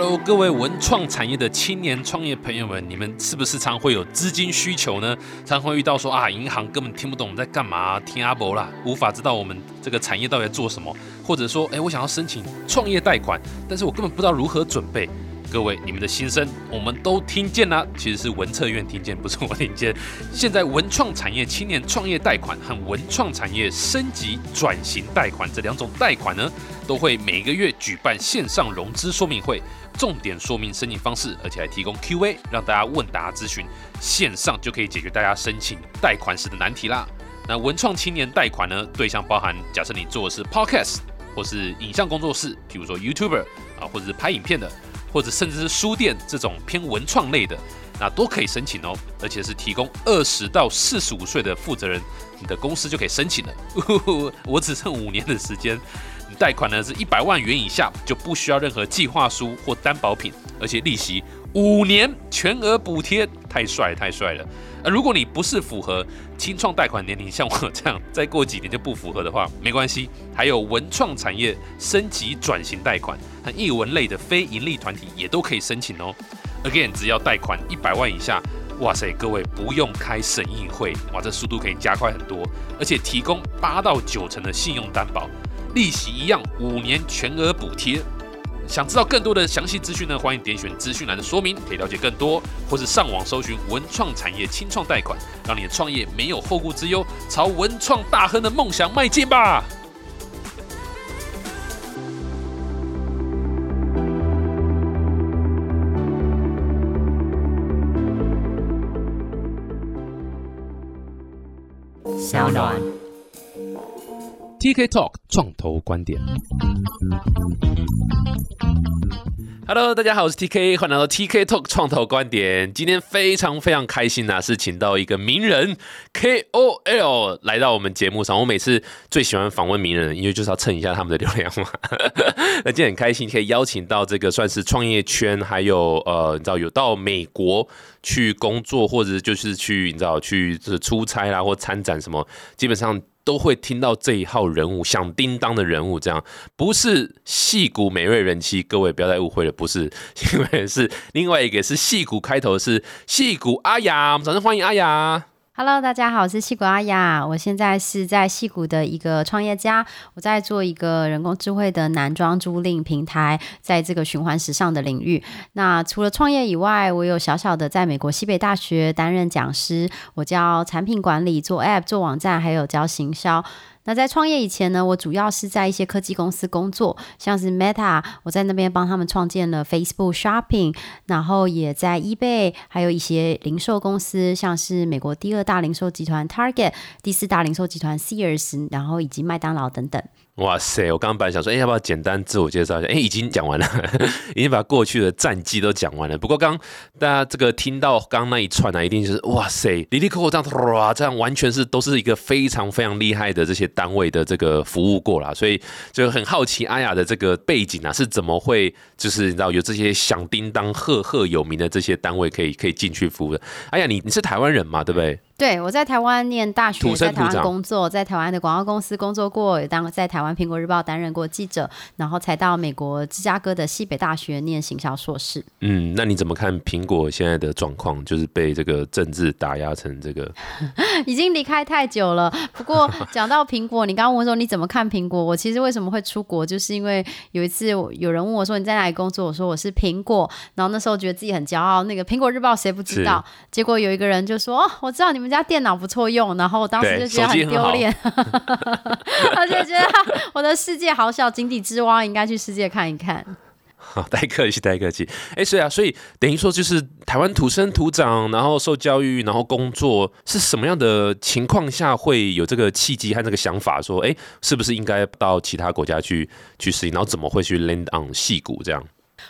Hello，各位文创产业的青年创业朋友们，你们是不是常会有资金需求呢？常会遇到说啊，银行根本听不懂我们在干嘛，听阿伯啦，无法知道我们这个产业到底在做什么，或者说，哎，我想要申请创业贷款，但是我根本不知道如何准备。各位，你们的心声我们都听见了，其实是文策院听见，不是我听见。现在文创产业青年创业贷款和文创产业升级转型贷款这两种贷款呢，都会每个月举办线上融资说明会，重点说明申请方式，而且还提供 Q&A，让大家问答咨询，线上就可以解决大家申请贷款时的难题啦。那文创青年贷款呢，对象包含假设你做的是 Podcast 或是影像工作室，譬如说 YouTuber 啊，或者是拍影片的。或者甚至是书店这种偏文创类的，那都可以申请哦，而且是提供二十到四十五岁的负责人，你的公司就可以申请了。我只剩五年的时间，贷款呢是一百万元以下就不需要任何计划书或担保品，而且利息五年全额补贴，太帅太帅了。而如果你不是符合清创贷款年龄，像我这样，再过几年就不符合的话，没关系，还有文创产业升级转型贷款和艺文类的非盈利团体也都可以申请哦。Again，只要贷款一百万以下，哇塞，各位不用开审议会，哇，这速度可以加快很多，而且提供八到九成的信用担保，利息一样五年全额补贴。想知道更多的详细资讯呢？欢迎点选资讯栏的说明，可以了解更多，或是上网搜寻文创产业清创贷款，让你的创业没有后顾之忧，朝文创大亨的梦想迈进吧！TK Talk 创投观点。Hello，大家好，我是 TK，欢迎来到 TK Talk 创投观点。今天非常非常开心呐，是请到一个名人 KOL 来到我们节目上。我每次最喜欢访问名人，因为就是要蹭一下他们的流量嘛。那今天很开心，可以邀请到这个算是创业圈，还有呃，你知道有到美国去工作，或者就是去你知道去出差啦，或参展什么，基本上。都会听到这一号人物，响叮当的人物，这样不是戏骨美瑞人妻，各位不要再误会了，不是，因为是另外一个是戏骨开头是戏骨阿雅，我们掌声欢迎阿雅。Hello，大家好，我是戏谷阿雅，我现在是在戏谷的一个创业家，我在做一个人工智慧的男装租赁平台，在这个循环时尚的领域。那除了创业以外，我有小小的在美国西北大学担任讲师，我教产品管理、做 App、做网站，还有教行销。那在创业以前呢，我主要是在一些科技公司工作，像是 Meta，我在那边帮他们创建了 Facebook Shopping，然后也在 eBay，还有一些零售公司，像是美国第二大零售集团 Target，第四大零售集团 Sears，然后以及麦当劳等等。哇塞！我刚刚本来想说，哎，要不要简单自我介绍一下？哎，已经讲完了，已经把过去的战绩都讲完了。不过刚大家这个听到刚那一串呢，一定就是哇塞，里里扣扣这样哇，这样完全是都是一个非常非常厉害的这些单位的这个服务过了，所以就很好奇阿雅的这个背景啊，是怎么会就是你知道有这些响叮当、赫赫有名的这些单位可以可以进去服务的？哎呀，你你是台湾人嘛，对不对？对，我在台湾念大学，在台湾工作，在台湾的广告公司工作过，也当在台湾苹果日报担任过记者，然后才到美国芝加哥的西北大学念行销硕士。嗯，那你怎么看苹果现在的状况？就是被这个政治打压成这个，已经离开太久了。不过 讲到苹果，你刚刚问说你怎么看苹果？我其实为什么会出国，就是因为有一次有人问我说你在哪里工作，我说我是苹果，然后那时候觉得自己很骄傲。那个苹果日报谁不知道？结果有一个人就说哦，我知道你们。家电脑不错用，然后我当时就觉得很丢脸，他就觉得我的世界好小，井底之蛙，应该去世界看一看。好，太客气，太客气。哎，是啊，所以等于说就是台湾土生土长，然后受教育，然后工作，是什么样的情况下会有这个契机和这个想法，说哎，是不是应该到其他国家去去适应，然后怎么会去 land on 戏骨这样？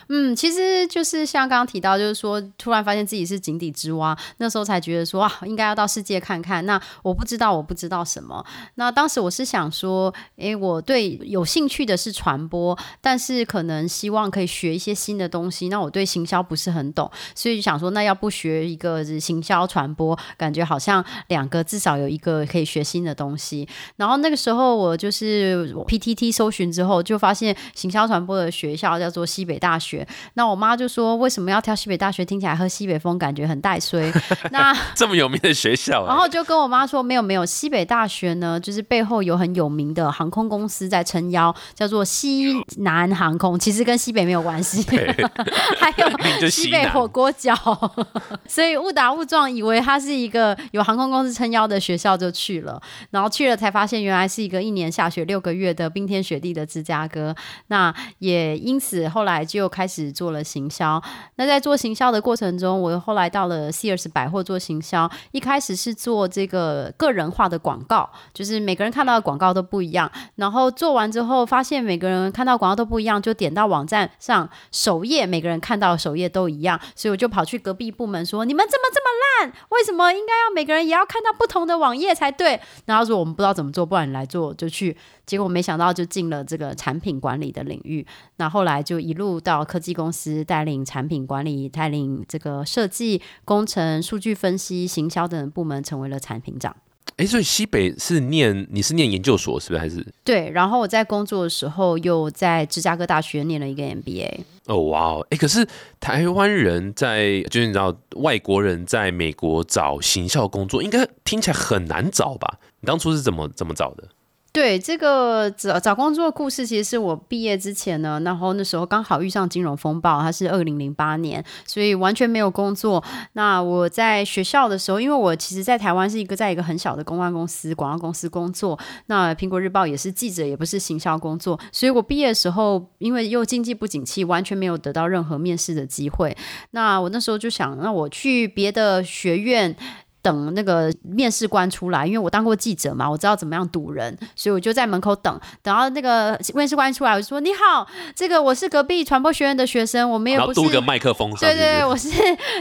嗯，其实就是像刚刚提到，就是说突然发现自己是井底之蛙，那时候才觉得说啊，应该要到世界看看。那我不知道，我不知道什么。那当时我是想说，诶，我对有兴趣的是传播，但是可能希望可以学一些新的东西。那我对行销不是很懂，所以就想说，那要不学一个行销传播，感觉好像两个至少有一个可以学新的东西。然后那个时候我就是 PTT 搜寻之后，就发现行销传播的学校叫做西北大。大学。那我妈就说，为什么要挑西北大学？听起来喝西北风，感觉很带衰。那 这么有名的学校、然后就跟我妈说，没有没有，西北大学呢，就是背后有很有名的航空公司在撑腰，叫做西南航空，其实跟西北没有关系。还有就西北火锅饺，所以误打误撞以为它是一个有航空公司撑腰的学校就去了，然后去了才发现原来是一个一年下雪六个月的冰天雪地的芝加哥。那也因此后来就开始做了行销。那在做行销的过程中，我后来到了 Sears 百货做行销，一开始是做这个个人化的广告，就是每个人看到的广告都不一样。然后做完之后，发现每个人看到广告都不一样，就点到网站上首页，每个人看到首页都一样，所以我就跑去隔壁部门说：“你们怎么这么烂？为什么应该要每个人也要看到不同的网页才对？”然后说：“我们不知道怎么做，不然你来做。”就去，结果没想到就进了这个产品管理的领域。那后来就一路到科技公司，带领产品管理，带领这个设计、工程、数据分析、行销等部门，成为了产品长。哎，所以西北是念你是念研究所是不是？还是对，然后我在工作的时候，又在芝加哥大学念了一个 MBA。哦哇哦，哎，可是台湾人在就是你知道外国人在美国找行销工作，应该听起来很难找吧？你当初是怎么怎么找的？对这个找找工作的故事，其实是我毕业之前呢，然后那时候刚好遇上金融风暴，它是二零零八年，所以完全没有工作。那我在学校的时候，因为我其实，在台湾是一个在一个很小的公关公司、广告公司工作，那苹果日报也是记者，也不是行销工作，所以我毕业的时候，因为又经济不景气，完全没有得到任何面试的机会。那我那时候就想，那我去别的学院。等那个面试官出来，因为我当过记者嘛，我知道怎么样堵人，所以我就在门口等，等到那个面试官出来，我就说：“你好，这个我是隔壁传播学院的学生，我们也然不是后嘟个麦克风上去，对对，我是，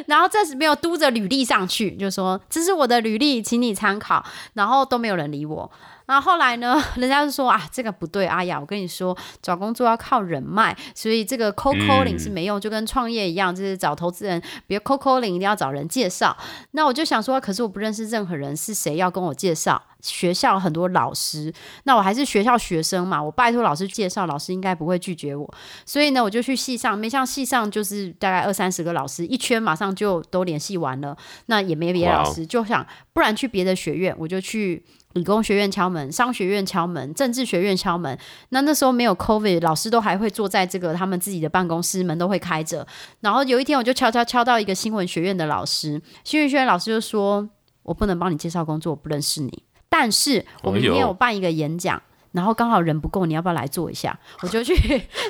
然后这时没有嘟着履历上去，就说这是我的履历，请你参考，然后都没有人理我。然后后来呢，人家就说啊，这个不对，阿雅，我跟你说，找工作要靠人脉，所以这个 cold calling 是没用，就跟创业一样，就是找投资人，比如 cold calling 一定要找人介绍。那我就想说，可是我不认识任何人，是谁要跟我介绍？学校很多老师，那我还是学校学生嘛，我拜托老师介绍，老师应该不会拒绝我。所以呢，我就去系上，没像系上就是大概二三十个老师，一圈马上就都联系完了，那也没别的老师，就想不然去别的学院，我就去。理工学院敲门，商学院敲门，政治学院敲门。那那时候没有 COVID，老师都还会坐在这个他们自己的办公室，门都会开着。然后有一天，我就敲敲敲到一个新闻学院的老师，新闻学院老师就说：“我不能帮你介绍工作，我不认识你。但是我们明天有办一个演讲。”然后刚好人不够，你要不要来做一下？我就去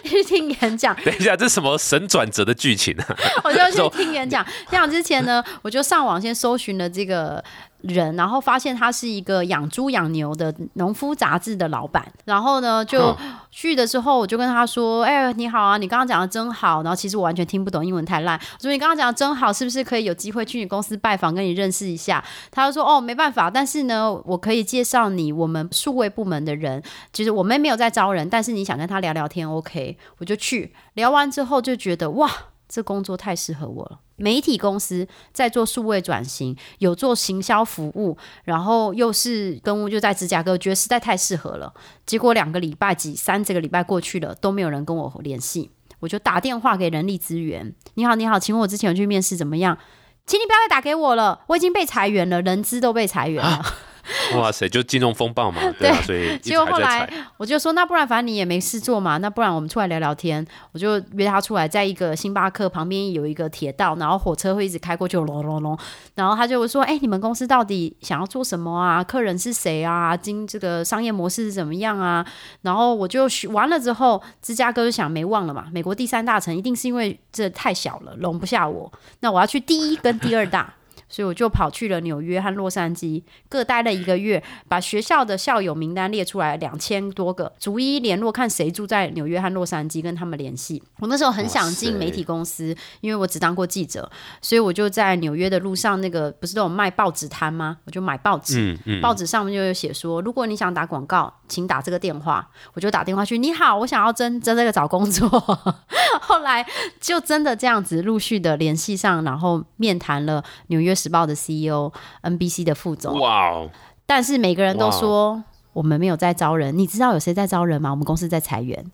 去听演讲，等一下，这是什么神转折的剧情啊？我就去听演讲。演讲之前呢，我就上网先搜寻了这个人，然后发现他是一个养猪养牛的农夫杂志的老板。然后呢，就去的时候我就跟他说：“哎，你好啊，你刚刚讲的真好。”然后其实我完全听不懂英文太烂，所以：“你刚刚讲的真好，是不是可以有机会去你公司拜访，跟你认识一下？”他就说：“哦，没办法，但是呢，我可以介绍你我们数位部门的人，其实我们没有在招人，但是你想跟他聊聊天，OK，我就去。聊完之后就觉得哇。”这工作太适合我了。媒体公司在做数位转型，有做行销服务，然后又是跟就在芝加哥，觉得实在太适合了。结果两个礼拜几三这个礼拜过去了，都没有人跟我联系，我就打电话给人力资源。你好，你好，请问我之前有去面试怎么样？请你不要再打给我了，我已经被裁员了，人资都被裁员了。哇塞，就金融风暴嘛，对啊，所以结果后来踩。我就说，那不然反正你也没事做嘛，那不然我们出来聊聊天。我就约他出来，在一个星巴克旁边有一个铁道，然后火车会一直开过去，隆隆隆。然后他就说，哎、你们公司到底想要做什么啊？客人是谁啊？经这个商业模式是怎么样啊？然后我就学完了之后，芝加哥就想没忘了嘛，美国第三大城一定是因为这太小了，容不下我。那我要去第一跟第二大。所以我就跑去了纽约和洛杉矶，各待了一个月，把学校的校友名单列出来，两千多个，逐一联络，看谁住在纽约和洛杉矶，跟他们联系。我那时候很想进媒体公司，因为我只当过记者，所以我就在纽约的路上，那个不是都有卖报纸摊吗？我就买报纸，嗯嗯，报纸上面就有写说，如果你想打广告，请打这个电话。我就打电话去，你好，我想要真真这个找工作。后来就真的这样子陆续的联系上，然后面谈了《纽约时报》的 CEO、NBC 的副总，哇哦，但是每个人都说我们没有在招人。你知道有谁在招人吗？我们公司在裁员。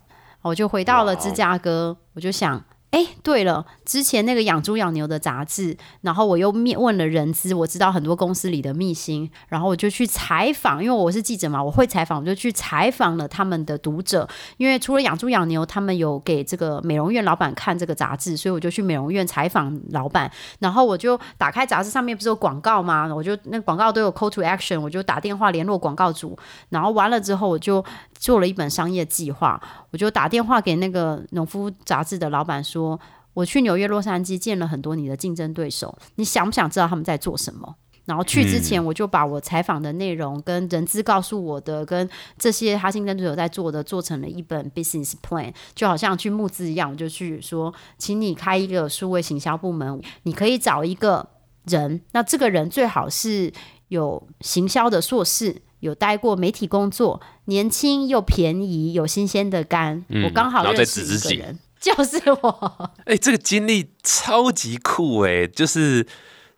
我就回到了芝加哥，我就想，哎，对了，之前那个养猪养牛的杂志，然后我又面问了人资，我知道很多公司里的秘辛，然后我就去采访，因为我是记者嘛，我会采访，我就去采访了他们的读者。因为除了养猪养牛，他们有给这个美容院老板看这个杂志，所以我就去美容院采访老板。然后我就打开杂志，上面不是有广告吗？我就那广告都有 call to action，我就打电话联络广告主。然后完了之后，我就做了一本商业计划，我就打电话给那个农夫杂志的老板说。我去纽约、洛杉矶见了很多你的竞争对手，你想不想知道他们在做什么？然后去之前，我就把我采访的内容跟人资告诉我的，跟这些他竞争对手在做的，做成了一本 business plan，就好像去募资一样，我就去说，请你开一个数位行销部门，你可以找一个人，那这个人最好是有行销的硕士，有待过媒体工作，年轻又便宜，有新鲜的肝。我刚好认识一个人。就是我，哎，这个经历超级酷哎，就是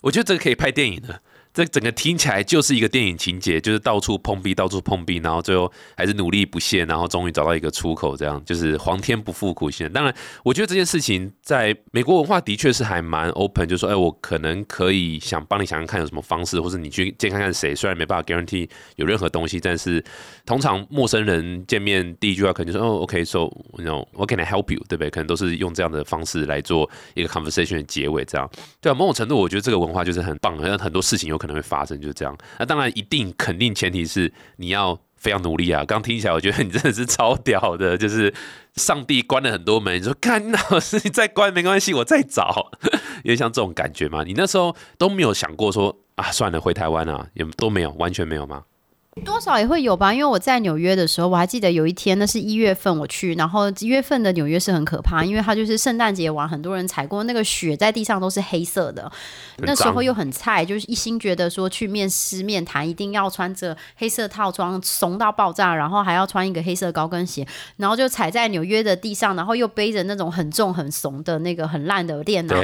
我觉得这个可以拍电影的。这整个听起来就是一个电影情节，就是到处碰壁，到处碰壁，然后最后还是努力不懈，然后终于找到一个出口，这样就是皇天不负苦心。当然，我觉得这件事情在美国文化的确是还蛮 open，就说，哎，我可能可以想帮你想想看有什么方式，或者你去见看看谁。虽然没办法 guarantee 有任何东西，但是通常陌生人见面第一句话可能就说，哦，OK，so you know，what can I help you？对不对？可能都是用这样的方式来做一个 conversation 的结尾，这样对啊。某种程度，我觉得这个文化就是很棒，好像很多事情有可能。可能会发生就是这样，那当然一定肯定前提是你要非常努力啊！刚听起来，我觉得你真的是超屌的，就是上帝关了很多门，你说看老师你再关没关系，我再找，有点像这种感觉嘛？你那时候都没有想过说啊，算了，回台湾啊，也都没有，完全没有吗？多少也会有吧，因为我在纽约的时候，我还记得有一天，那是一月份我去，然后一月份的纽约是很可怕，因为它就是圣诞节玩，很多人踩过那个雪，在地上都是黑色的。那时候又很菜，就是一心觉得说去面试面谈一定要穿着黑色套装，怂到爆炸，然后还要穿一个黑色高跟鞋，然后就踩在纽约的地上，然后又背着那种很重很怂的那个很烂的电脑，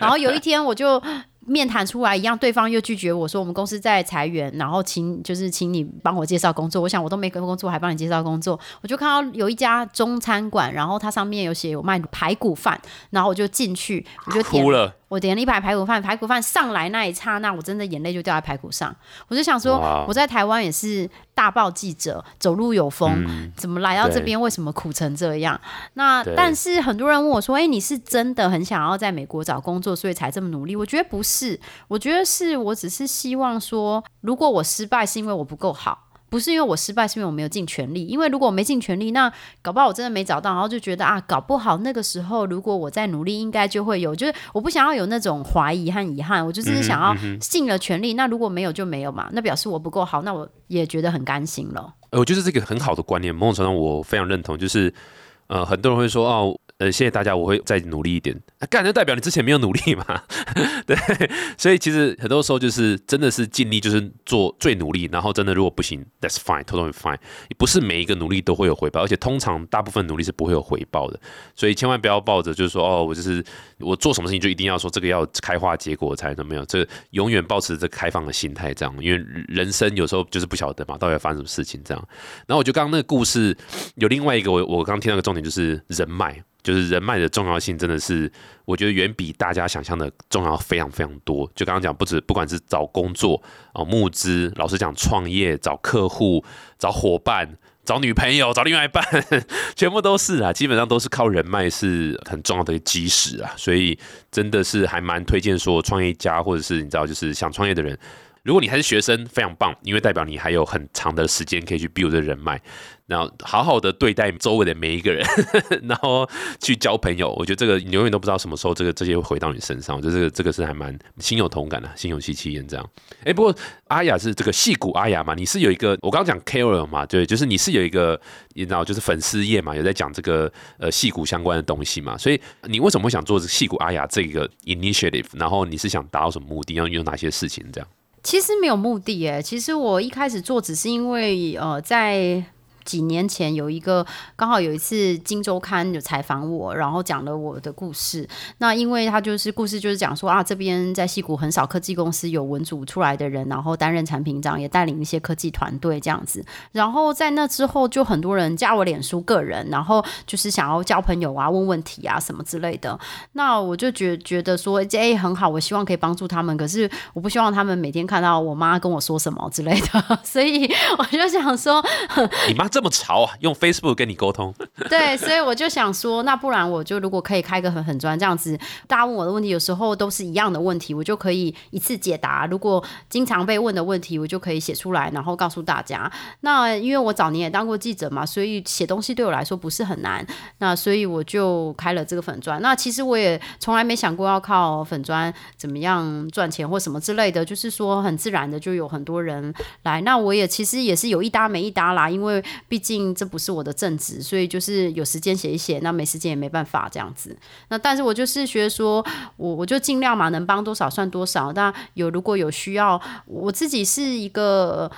然后有一天我就。面谈出来一样，对方又拒绝我说我们公司在裁员，然后请就是请你帮我介绍工作。我想我都没工作，还帮你介绍工作。我就看到有一家中餐馆，然后它上面有写有卖排骨饭，然后我就进去，我就哭了。我点了一排排骨饭，排骨饭上来那一刹那，我真的眼泪就掉在排骨上。我就想说，我在台湾也是大报记者，走路有风，怎么来到这边？为什么苦成这样？那但是很多人问我说：“哎，你是真的很想要在美国找工作，所以才这么努力？”我觉得不是，我觉得是我只是希望说，如果我失败，是因为我不够好。不是因为我失败，是因为我没有尽全力。因为如果我没尽全力，那搞不好我真的没找到，然后就觉得啊，搞不好那个时候如果我再努力，应该就会有。就是我不想要有那种怀疑和遗憾，我就是想要尽了全力。那如果没有就没有嘛，那表示我不够好，那我也觉得很甘心了。我觉得这个很好的观念，某种程度我非常认同。就是呃，很多人会说哦。呃，谢谢大家，我会再努力一点。干就代表你之前没有努力嘛？对，所以其实很多时候就是真的是尽力，就是做最努力。然后真的如果不行，That's fine，totally fine。不是每一个努力都会有回报，而且通常大部分努力是不会有回报的。所以千万不要抱着就是说哦，我就是我做什么事情就一定要说这个要开花结果才能没有。这永远保持着开放的心态，这样，因为人生有时候就是不晓得嘛，到底要发生什么事情这样。然后我觉得刚刚那个故事有另外一个，我我刚刚听到个重点就是人脉。就是人脉的重要性，真的是我觉得远比大家想象的重要非常非常多。就刚刚讲，不止不管是找工作啊、募资，老实讲，创业、找客户、找伙伴、找女朋友、找另外一半，全部都是啊，基本上都是靠人脉是很重要的基石啊。所以真的是还蛮推荐说，创业家或者是你知道，就是想创业的人。如果你还是学生，非常棒，因为代表你还有很长的时间可以去 build 人脉，然后好好的对待周围的每一个人，然后去交朋友。我觉得这个你永远都不知道什么时候这个这些会回到你身上。我觉得这个这个是还蛮心有同感的，心有戚戚焉这样。哎，不过阿雅是这个戏骨阿雅嘛？你是有一个我刚刚讲 Carol 嘛？对，就是你是有一个你知道就是粉丝页嘛，有在讲这个呃戏骨相关的东西嘛？所以你为什么会想做戏骨阿雅这个 initiative？然后你是想达到什么目的？要有哪些事情这样？其实没有目的诶，其实我一开始做只是因为呃，在几年前有一个刚好有一次《金周刊》有采访我，然后讲了我的故事。那因为他就是故事就是讲说啊，这边在戏谷很少科技公司有文组出来的人，然后担任产品长，也带领一些科技团队这样子。然后在那之后，就很多人加我脸书个人，然后就是想要交朋友啊、问问题啊什么之类的。那我就觉觉得说，哎，很好，我希望可以帮助他们，可是我不希望他们每天看到我妈跟我说什么之类的，所以我就想说，你妈这么潮啊，用 Facebook 跟你沟通。对，所以我就想说，那不然我就如果可以开个很很专这样子，大家问我的问题有时候都是一样的问题，我就可以一次解答。如果经常被问的问题，我就可以写出来，然后告诉大家。那因为我早年也当过记者嘛，所以写东西对我来说不是很难。那所以我就开了这个粉砖。那其实我也从来没想过要靠粉砖怎么样赚钱或什么之类的，就是说很自然的就有很多人来。那我也其实也是有一搭没一搭啦，因为毕竟这不是我的正职，所以就是有时间写一写，那没时间也没办法这样子。那但是我就是觉得说我我就尽量嘛，能帮多少算多少。那有如果有需要，我自己是一个。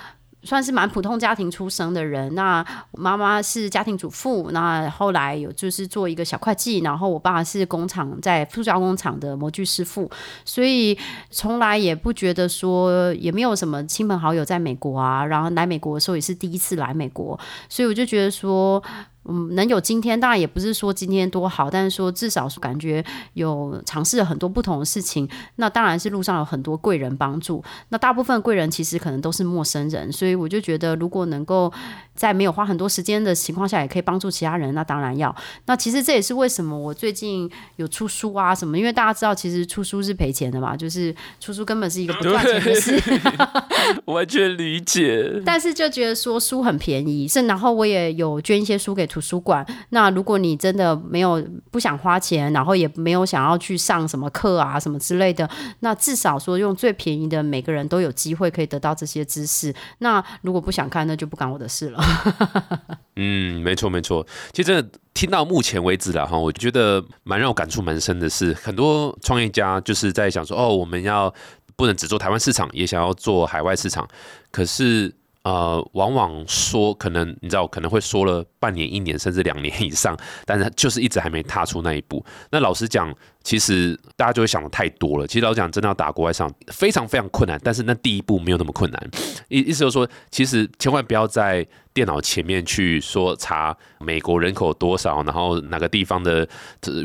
算是蛮普通家庭出生的人，那妈妈是家庭主妇，那后来有就是做一个小会计，然后我爸是工厂在塑胶工厂的模具师傅，所以从来也不觉得说也没有什么亲朋好友在美国啊，然后来美国的时候也是第一次来美国，所以我就觉得说。嗯，能有今天，当然也不是说今天多好，但是说至少是感觉有尝试了很多不同的事情。那当然是路上有很多贵人帮助。那大部分贵人其实可能都是陌生人，所以我就觉得，如果能够在没有花很多时间的情况下，也可以帮助其他人，那当然要。那其实这也是为什么我最近有出书啊什么，因为大家知道，其实出书是赔钱的嘛，就是出书根本是一个不赚钱的事。完全理解。但是就觉得说书很便宜，是然后我也有捐一些书给。图书馆，那如果你真的没有不想花钱，然后也没有想要去上什么课啊什么之类的，那至少说用最便宜的，每个人都有机会可以得到这些知识。那如果不想看，那就不干我的事了。嗯，没错没错。其实听到目前为止了哈，我觉得蛮让我感触蛮深的是，很多创业家就是在想说，哦，我们要不能只做台湾市场，也想要做海外市场，可是。呃，往往说可能你知道可能会说了半年、一年甚至两年以上，但是就是一直还没踏出那一步。那老实讲。其实大家就会想的太多了。其实老讲真的要打国外上，非常非常困难。但是那第一步没有那么困难。意意思就是说，其实千万不要在电脑前面去说查美国人口多少，然后哪个地方的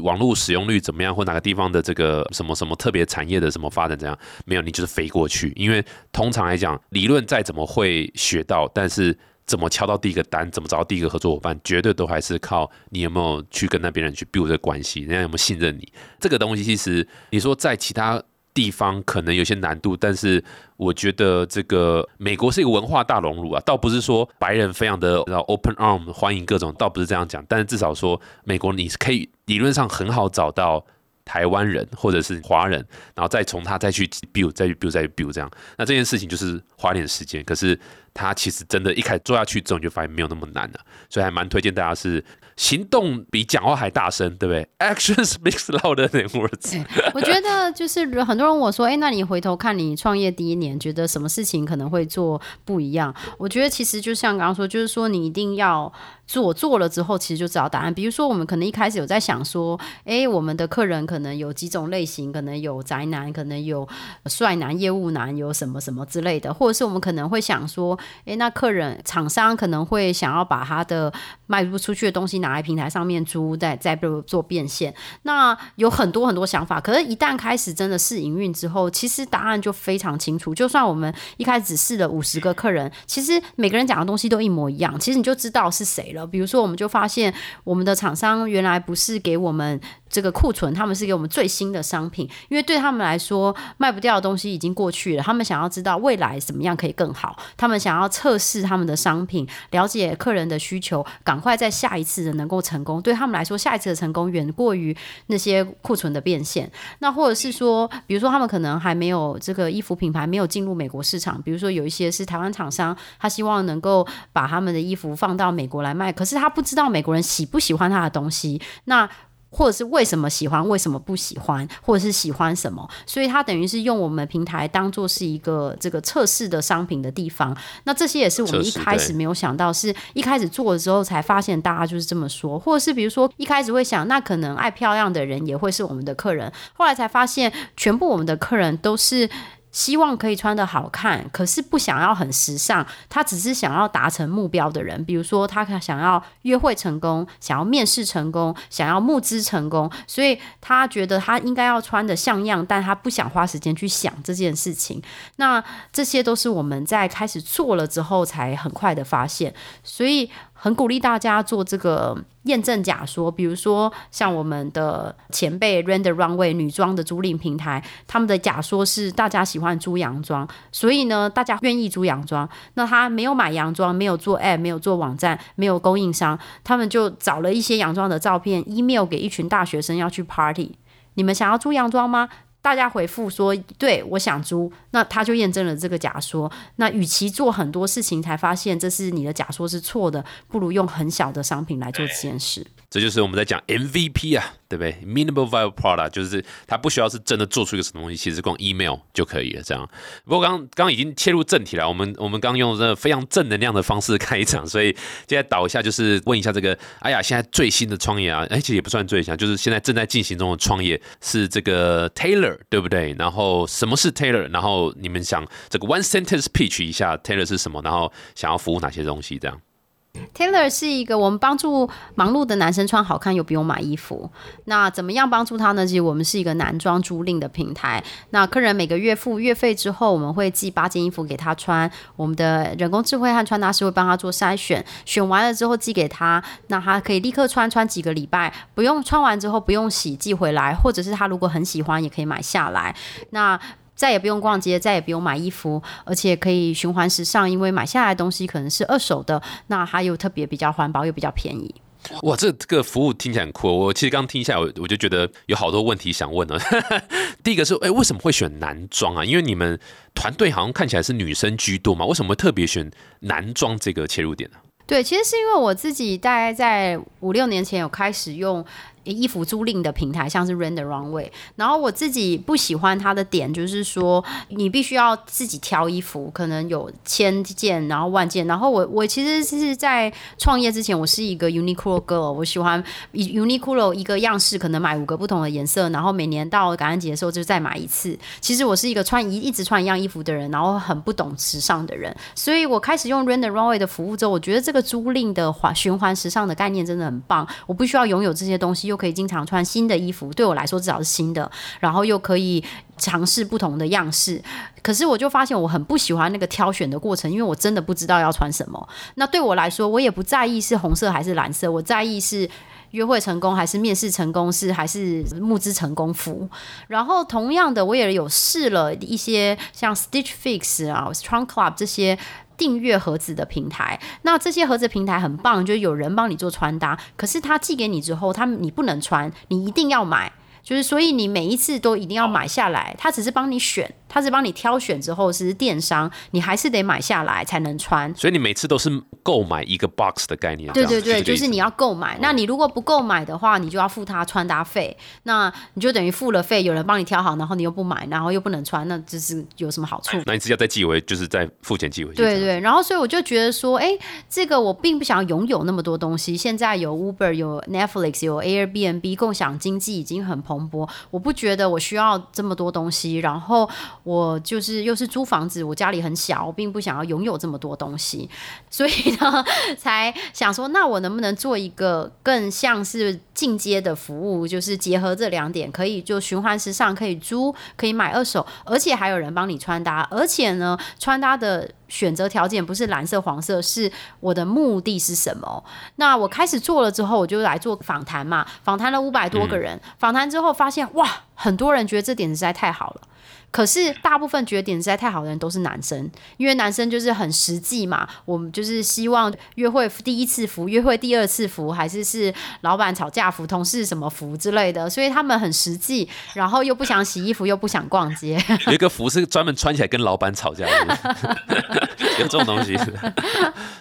网络使用率怎么样，或哪个地方的这个什么什么特别产业的什么发展怎样。没有，你就是飞过去。因为通常来讲，理论再怎么会学到，但是。怎么敲到第一个单？怎么找到第一个合作伙伴？绝对都还是靠你有没有去跟那边人去 build 这个关系，人家有没有信任你？这个东西其实你说在其他地方可能有些难度，但是我觉得这个美国是一个文化大熔炉啊，倒不是说白人非常的 open arm 欢迎各种，倒不是这样讲，但是至少说美国你是可以理论上很好找到台湾人或者是华人，然后再从他再去 build 再去 build 再去 build 这样，那这件事情就是花点时间，可是。他其实真的，一开始做下去之后，你就发现没有那么难了，所以还蛮推荐大家是行动比讲话还大声，对不对？Actions speaks louder than words。我觉得就是很多人我说，哎，那你回头看你创业第一年，觉得什么事情可能会做不一样？我觉得其实就像刚刚说，就是说你一定要做，做了之后其实就知道答案。比如说我们可能一开始有在想说，哎，我们的客人可能有几种类型，可能有宅男，可能有帅男、业务男，有什么什么之类的，或者是我们可能会想说。诶，那客人厂商可能会想要把他的卖不出去的东西拿来平台上面租，再再做变现。那有很多很多想法，可是，一旦开始真的试营运之后，其实答案就非常清楚。就算我们一开始试了五十个客人，其实每个人讲的东西都一模一样，其实你就知道是谁了。比如说，我们就发现我们的厂商原来不是给我们。这个库存，他们是给我们最新的商品，因为对他们来说，卖不掉的东西已经过去了。他们想要知道未来怎么样可以更好，他们想要测试他们的商品，了解客人的需求，赶快在下一次的能够成功。对他们来说，下一次的成功远过于那些库存的变现。那或者是说，比如说他们可能还没有这个衣服品牌没有进入美国市场，比如说有一些是台湾厂商，他希望能够把他们的衣服放到美国来卖，可是他不知道美国人喜不喜欢他的东西。那或者是为什么喜欢，为什么不喜欢，或者是喜欢什么，所以它等于是用我们平台当做是一个这个测试的商品的地方。那这些也是我们一开始没有想到，是一开始做的时候才发现大家就是这么说，或者是比如说一开始会想，那可能爱漂亮的人也会是我们的客人，后来才发现全部我们的客人都是。希望可以穿的好看，可是不想要很时尚，他只是想要达成目标的人。比如说，他想要约会成功，想要面试成功，想要募资成功，所以他觉得他应该要穿的像样，但他不想花时间去想这件事情。那这些都是我们在开始做了之后才很快的发现，所以。很鼓励大家做这个验证假说，比如说像我们的前辈 Render Runway 女装的租赁平台，他们的假说是大家喜欢租洋装，所以呢，大家愿意租洋装。那他没有买洋装，没有做 App，没有做网站，没有供应商，他们就找了一些洋装的照片，email 给一群大学生要去 party。你们想要租洋装吗？大家回复说：“对我想租。”那他就验证了这个假说。那与其做很多事情才发现这是你的假说是错的，不如用很小的商品来做这件事。这就是我们在讲 MVP 啊，对不对？Minimal Viable Product 就是它不需要是真的做出一个什么东西，其实光 email 就可以了。这样。不过刚刚已经切入正题了，我们我们刚用这非常正能量的方式开场，所以接下来导一下，就是问一下这个，哎呀，现在最新的创业啊，哎，其实也不算最新，就是现在正在进行中的创业是这个 Taylor，对不对？然后什么是 Taylor？然后你们想这个 One Sentence Pitch 一下 Taylor 是什么？然后想要服务哪些东西？这样。Taylor 是一个我们帮助忙碌的男生穿好看又不用买衣服。那怎么样帮助他呢？其实我们是一个男装租赁的平台。那客人每个月付月费之后，我们会寄八件衣服给他穿。我们的人工智慧和穿搭师会帮他做筛选，选完了之后寄给他。那他可以立刻穿，穿几个礼拜，不用穿完之后不用洗，寄回来。或者是他如果很喜欢，也可以买下来。那再也不用逛街，再也不用买衣服，而且可以循环时尚，因为买下来的东西可能是二手的，那它又特别比较环保又比较便宜。哇，这这个服务听起来很酷。我其实刚听一下来，我我就觉得有好多问题想问呢。第一个是，哎，为什么会选男装啊？因为你们团队好像看起来是女生居多嘛，为什么会特别选男装这个切入点呢？对，其实是因为我自己大概在五六年前有开始用。衣服租赁的平台像是 Render Runway，然后我自己不喜欢它的点就是说，你必须要自己挑衣服，可能有千件，然后万件。然后我我其实是在创业之前，我是一个 Uniqlo girl，我喜欢 Uniqlo 一个样式可能买五个不同的颜色，然后每年到感恩节的时候就再买一次。其实我是一个穿一一直穿一样衣服的人，然后很不懂时尚的人，所以我开始用 Render Runway 的服务之后，我觉得这个租赁的环循环时尚的概念真的很棒。我不需要拥有这些东西。又可以经常穿新的衣服，对我来说至少是新的，然后又可以尝试不同的样式。可是我就发现我很不喜欢那个挑选的过程，因为我真的不知道要穿什么。那对我来说，我也不在意是红色还是蓝色，我在意是约会成功还是面试成功，是还是募资成功服。然后同样的，我也有试了一些像 Stitch Fix 啊、Strong Club 这些。订阅盒子的平台，那这些盒子平台很棒，就有人帮你做穿搭。可是他寄给你之后，他你不能穿，你一定要买，就是所以你每一次都一定要买下来。他只是帮你选。他是帮你挑选之后是电商，你还是得买下来才能穿。所以你每次都是购买一个 box 的概念。对对对，就是你要购买。那你如果不购买的话，你就要付他穿搭费。那你就等于付了费，有人帮你挑好，然后你又不买，然后又不能穿，那这是有什么好处？那你只要再寄回，就是再付钱寄回去。对对。然后所以我就觉得说，哎，这个我并不想拥有那么多东西。现在有 Uber，有 Netflix，有 Airbnb，共享经济已经很蓬勃。我不觉得我需要这么多东西。然后。我就是又是租房子，我家里很小，我并不想要拥有这么多东西，所以呢，才想说，那我能不能做一个更像是进阶的服务，就是结合这两点，可以就循环时尚，可以租，可以买二手，而且还有人帮你穿搭，而且呢，穿搭的选择条件不是蓝色、黄色，是我的目的是什么？那我开始做了之后，我就来做访谈嘛，访谈了五百多个人，访谈之后发现，哇，很多人觉得这点实在太好了。可是大部分觉得点实在太好的人都是男生，因为男生就是很实际嘛。我们就是希望约会第一次服，约会第二次服，还是是老板吵架服、同事什么服之类的，所以他们很实际，然后又不想洗衣服，又不想逛街。有一个服是专门穿起来跟老板吵架的。有这种东西。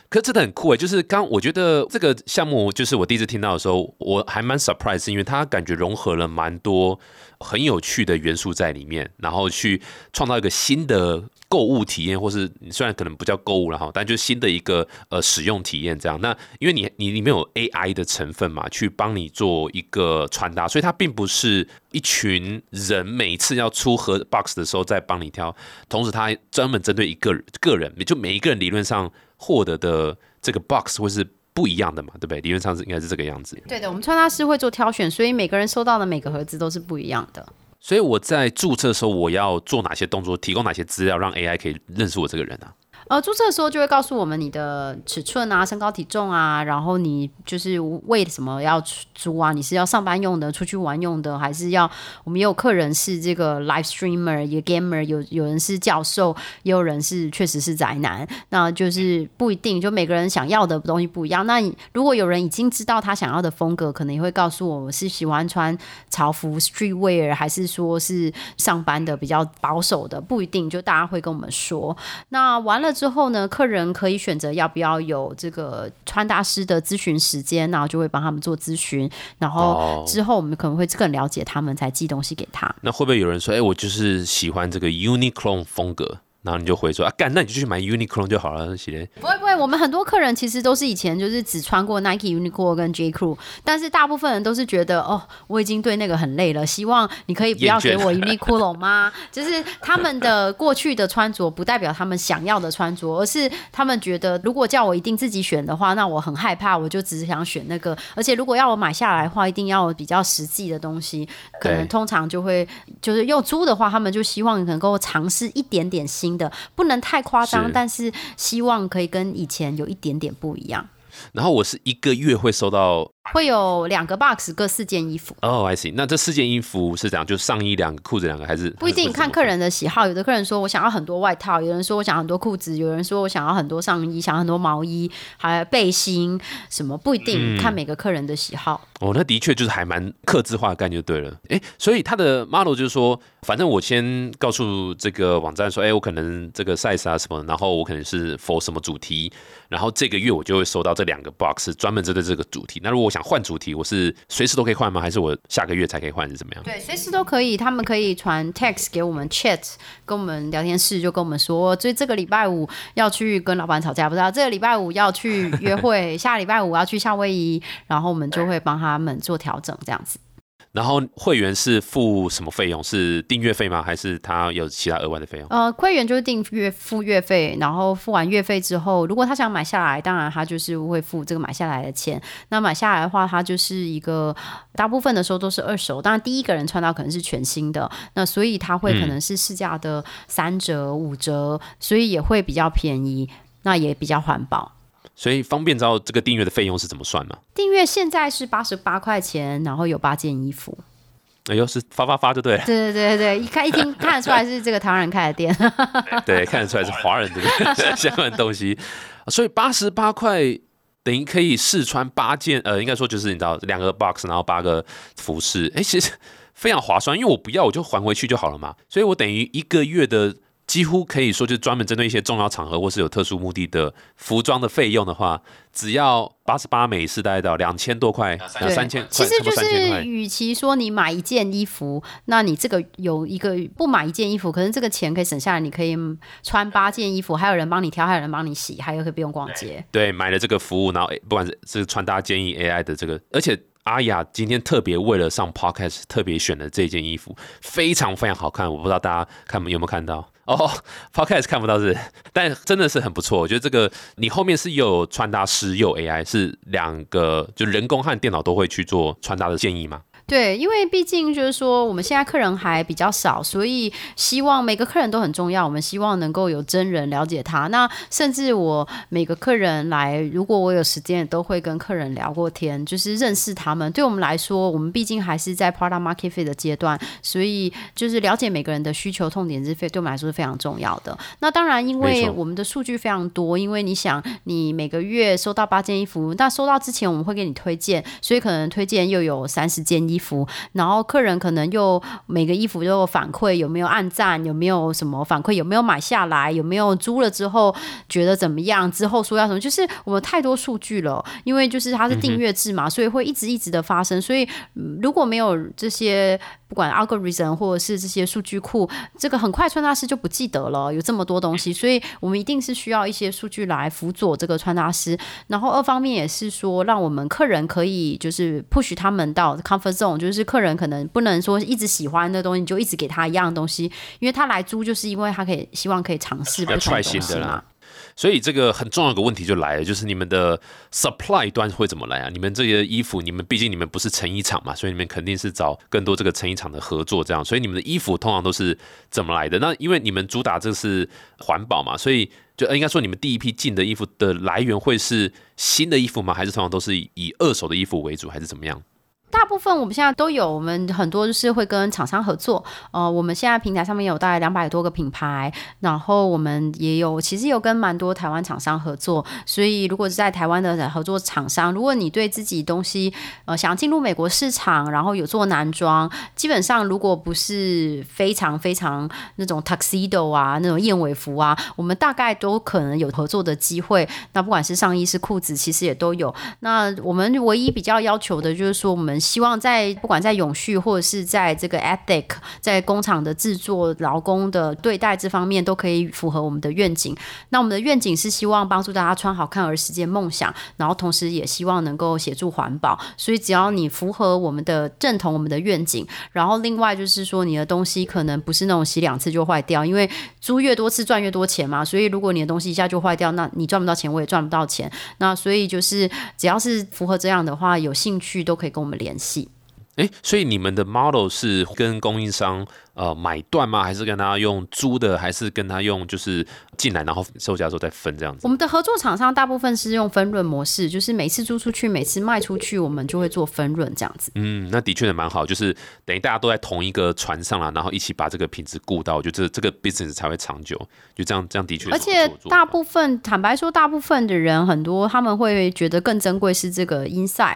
可是真的很酷哎，就是刚我觉得这个项目，就是我第一次听到的时候，我还蛮 surprise，因为它感觉融合了蛮多很有趣的元素在里面，然后去创造一个新的购物体验，或是虽然可能不叫购物了哈，但就新的一个呃使用体验这样。那因为你你里面有 AI 的成分嘛，去帮你做一个穿搭，所以它并不是一群人每次要出盒 box 的时候再帮你挑，同时他专门针对一个个人，就每一个人理论上。获得的这个 box 会是不一样的嘛？对不对？理论上是应该是这个样子。对的，我们穿搭师会做挑选，所以每个人收到的每个盒子都是不一样的。所以我在注册的时候，我要做哪些动作？提供哪些资料，让 AI 可以认识我这个人啊？呃，注册的时候就会告诉我们你的尺寸啊、身高体重啊，然后你就是为什么要租啊？你是要上班用的、出去玩用的，还是要？我们也有客人是这个 live streamer，也 gamer，有有人是教授，也有人是确实是宅男，那就是不一定，就每个人想要的东西不一样。那如果有人已经知道他想要的风格，可能也会告诉我们是喜欢穿潮服 streetwear，还是说是上班的比较保守的，不一定，就大家会跟我们说。那完了。之后呢，客人可以选择要不要有这个穿搭师的咨询时间，然后就会帮他们做咨询。然后之后我们可能会更了解他们，才寄东西给他。那会不会有人说，哎，我就是喜欢这个 Uniqlo 风格？然后你就回说啊，干，那你就去买 Uniqlo 就好了，系列。不会不会，我们很多客人其实都是以前就是只穿过 Nike、Uniqlo 跟 J Crew，但是大部分人都是觉得哦，我已经对那个很累了，希望你可以不要给我 Uniqlo 吗？就是他们的过去的穿着不代表他们想要的穿着，而是他们觉得如果叫我一定自己选的话，那我很害怕，我就只是想选那个。而且如果要我买下来的话，一定要比较实际的东西，可能通常就会就是用租的话，他们就希望能够尝试一点点新。的不能太夸张，但是希望可以跟以前有一点点不一样。然后我是一个月会收到。会有两个 box，各四件衣服。哦，I see。那这四件衣服是怎样？就上衣两个，裤子两个，还是不一定看客人的喜好。有的客人说我想要很多外套，有人说我想要很多裤子，有人说我想要很多上衣，想要很多毛衣，还有背心什么，不一定看每个客人的喜好。哦，那的确就是还蛮克制化的概念，就对了。哎，所以他的 model 就是说，反正我先告诉这个网站说，哎，我可能这个 size 啊什么，然后我可能是 for 什么主题，然后这个月我就会收到这两个 box，专门针对这个主题。那如果我想换主题，我是随时都可以换吗？还是我下个月才可以换？是怎么样？对，随时都可以。他们可以传 text 给我们 chat，跟我们聊天室，就跟我们说，所以这个礼拜五要去跟老板吵架，不知道这个礼拜五要去约会，下礼拜五要去夏威夷，然后我们就会帮他们做调整，这样子。然后会员是付什么费用？是订阅费吗？还是他有其他额外的费用？呃，会员就是订阅付月费，然后付完月费之后，如果他想买下来，当然他就是会付这个买下来的钱。那买下来的话，他就是一个大部分的时候都是二手，当然第一个人穿到可能是全新的，那所以他会可能是市价的三折五折，所以也会比较便宜，那也比较环保。所以方便知道这个订阅的费用是怎么算吗？订阅现在是八十八块钱，然后有八件衣服。哎呦，是发发发就对了。对对对对，一看一听看得出来是这个台湾人开的店。对，看得出来是华人的 相关东西。所以八十八块等于可以试穿八件，呃，应该说就是你知道两个 box，然后八个服饰。哎，其实非常划算，因为我不要我就还回去就好了嘛。所以我等于一个月的。几乎可以说，就是专门针对一些重要场合或是有特殊目的的服装的费用的话，只要八十八美是大概到两千多块，三千。其实就是，与其说你买一件衣服，那你这个有一个不买一件衣服，可能这个钱可以省下来，你可以穿八件衣服，还有人帮你挑，还有人帮你洗，还有可以不用逛街。对，买了这个服务，然后不管是是穿搭建议 AI 的这个，而且。阿雅今天特别为了上 podcast 特别选的这件衣服，非常非常好看。我不知道大家看有没有看到哦，podcast 看不到是，但真的是很不错。我觉得这个你后面是有穿搭师有 AI，是两个就人工和电脑都会去做穿搭的建议吗？对，因为毕竟就是说，我们现在客人还比较少，所以希望每个客人都很重要。我们希望能够有真人了解他。那甚至我每个客人来，如果我有时间，都会跟客人聊过天，就是认识他们。对我们来说，我们毕竟还是在 product market fit 的阶段，所以就是了解每个人的需求痛点是非对我们来说是非常重要的。那当然，因为我们的数据非常多，因为你想，你每个月收到八件衣服，那收到之前我们会给你推荐，所以可能推荐又有三十件衣。服，然后客人可能又每个衣服都有反馈，有没有按赞，有没有什么反馈，有没有买下来，有没有租了之后觉得怎么样，之后说要什么，就是我们太多数据了，因为就是它是订阅制嘛，所以会一直一直的发生，所以如果没有这些。不管 algorithm 或者是这些数据库，这个很快穿搭师就不记得了，有这么多东西，所以我们一定是需要一些数据来辅佐这个穿搭师。然后二方面也是说，让我们客人可以就是 push 他们到 comfort zone，就是客人可能不能说一直喜欢的东西你就一直给他一样的东西，因为他来租就是因为他可以希望可以尝试不同的东西嘛。所以这个很重要的问题就来了，就是你们的 supply 端会怎么来啊？你们这些衣服，你们毕竟你们不是成衣厂嘛，所以你们肯定是找更多这个成衣厂的合作，这样。所以你们的衣服通常都是怎么来的？那因为你们主打这是环保嘛，所以就应该说你们第一批进的衣服的来源会是新的衣服吗？还是通常都是以二手的衣服为主，还是怎么样？大部分我们现在都有，我们很多就是会跟厂商合作。呃，我们现在平台上面有大概两百多个品牌，然后我们也有其实有跟蛮多台湾厂商合作。所以如果是在台湾的合作厂商，如果你对自己东西呃想进入美国市场，然后有做男装，基本上如果不是非常非常那种 tuxedo 啊那种燕尾服啊，我们大概都可能有合作的机会。那不管是上衣是裤子，其实也都有。那我们唯一比较要求的就是说我们。希望在不管在永续或者是在这个 ethic，在工厂的制作、劳工的对待这方面，都可以符合我们的愿景。那我们的愿景是希望帮助大家穿好看而实现梦想，然后同时也希望能够协助环保。所以只要你符合我们的认同，我们的愿景，然后另外就是说你的东西可能不是那种洗两次就坏掉，因为租越多次赚越多钱嘛。所以如果你的东西一下就坏掉，那你赚不到钱，我也赚不到钱。那所以就是只要是符合这样的话，有兴趣都可以跟我们联。联系，哎，所以你们的 model 是跟供应商。呃，买断吗？还是跟他用租的？还是跟他用就是进来，然后售价之后再分这样子？我们的合作厂商大部分是用分润模式，就是每次租出去，每次卖出去，我们就会做分润这样子。嗯，那的确也蛮好，就是等于大家都在同一个船上了，然后一起把这个品质顾到，我觉得这这个 business 才会长久。就这样，这样的确。而且大部分坦白说，大部分的人很多他们会觉得更珍贵是这个 inside。